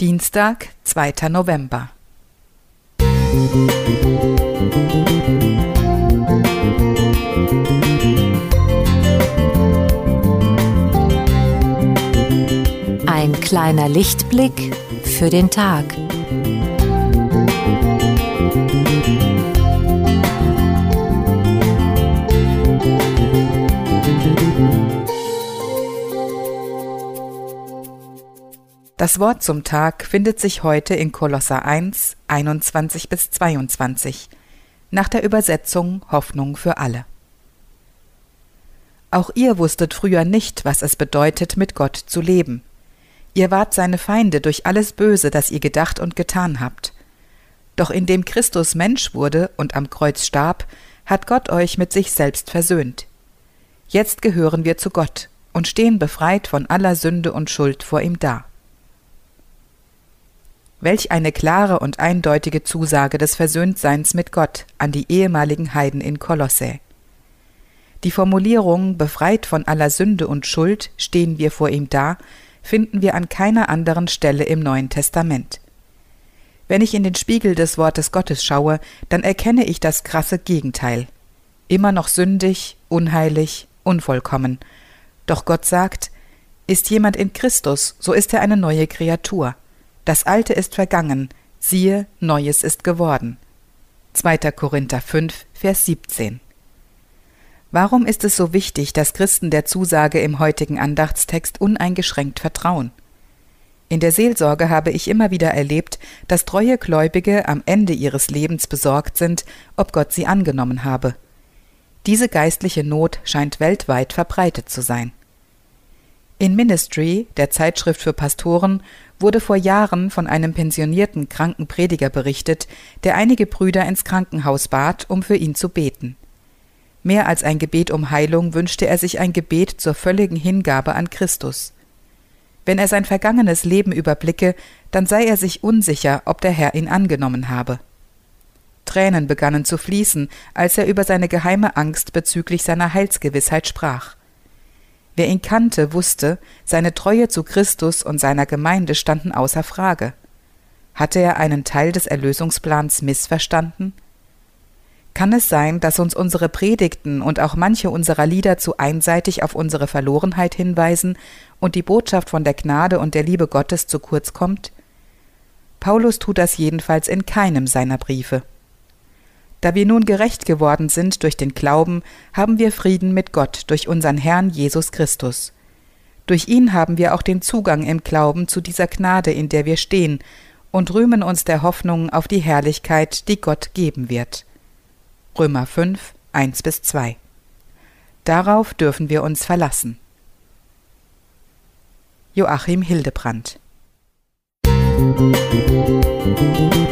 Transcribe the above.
Dienstag, 2. November. Ein kleiner Lichtblick für den Tag. Das Wort zum Tag findet sich heute in Kolosser 1, 21 bis 22, nach der Übersetzung Hoffnung für alle. Auch ihr wusstet früher nicht, was es bedeutet, mit Gott zu leben. Ihr wart seine Feinde durch alles Böse, das ihr gedacht und getan habt. Doch indem Christus Mensch wurde und am Kreuz starb, hat Gott euch mit sich selbst versöhnt. Jetzt gehören wir zu Gott und stehen befreit von aller Sünde und Schuld vor ihm da. Welch eine klare und eindeutige Zusage des Versöhntseins mit Gott an die ehemaligen Heiden in Kolossä. Die Formulierung befreit von aller Sünde und Schuld stehen wir vor ihm da, finden wir an keiner anderen Stelle im Neuen Testament. Wenn ich in den Spiegel des Wortes Gottes schaue, dann erkenne ich das krasse Gegenteil. Immer noch sündig, unheilig, unvollkommen. Doch Gott sagt, ist jemand in Christus, so ist er eine neue Kreatur. Das Alte ist vergangen, siehe, Neues ist geworden. 2. Korinther 5, Vers 17. Warum ist es so wichtig, dass Christen der Zusage im heutigen Andachtstext uneingeschränkt vertrauen? In der Seelsorge habe ich immer wieder erlebt, dass treue Gläubige am Ende ihres Lebens besorgt sind, ob Gott sie angenommen habe. Diese geistliche Not scheint weltweit verbreitet zu sein. In Ministry, der Zeitschrift für Pastoren, wurde vor Jahren von einem pensionierten kranken Prediger berichtet, der einige Brüder ins Krankenhaus bat, um für ihn zu beten. Mehr als ein Gebet um Heilung wünschte er sich ein Gebet zur völligen Hingabe an Christus. Wenn er sein vergangenes Leben überblicke, dann sei er sich unsicher, ob der Herr ihn angenommen habe. Tränen begannen zu fließen, als er über seine geheime Angst bezüglich seiner Heilsgewissheit sprach. Wer ihn kannte, wusste, seine Treue zu Christus und seiner Gemeinde standen außer Frage. Hatte er einen Teil des Erlösungsplans missverstanden? Kann es sein, dass uns unsere Predigten und auch manche unserer Lieder zu einseitig auf unsere Verlorenheit hinweisen und die Botschaft von der Gnade und der Liebe Gottes zu kurz kommt? Paulus tut das jedenfalls in keinem seiner Briefe. Da wir nun gerecht geworden sind durch den Glauben, haben wir Frieden mit Gott durch unseren Herrn Jesus Christus. Durch ihn haben wir auch den Zugang im Glauben zu dieser Gnade, in der wir stehen, und rühmen uns der Hoffnung auf die Herrlichkeit, die Gott geben wird. Römer 5, 1 bis 2. Darauf dürfen wir uns verlassen. Joachim Hildebrand Musik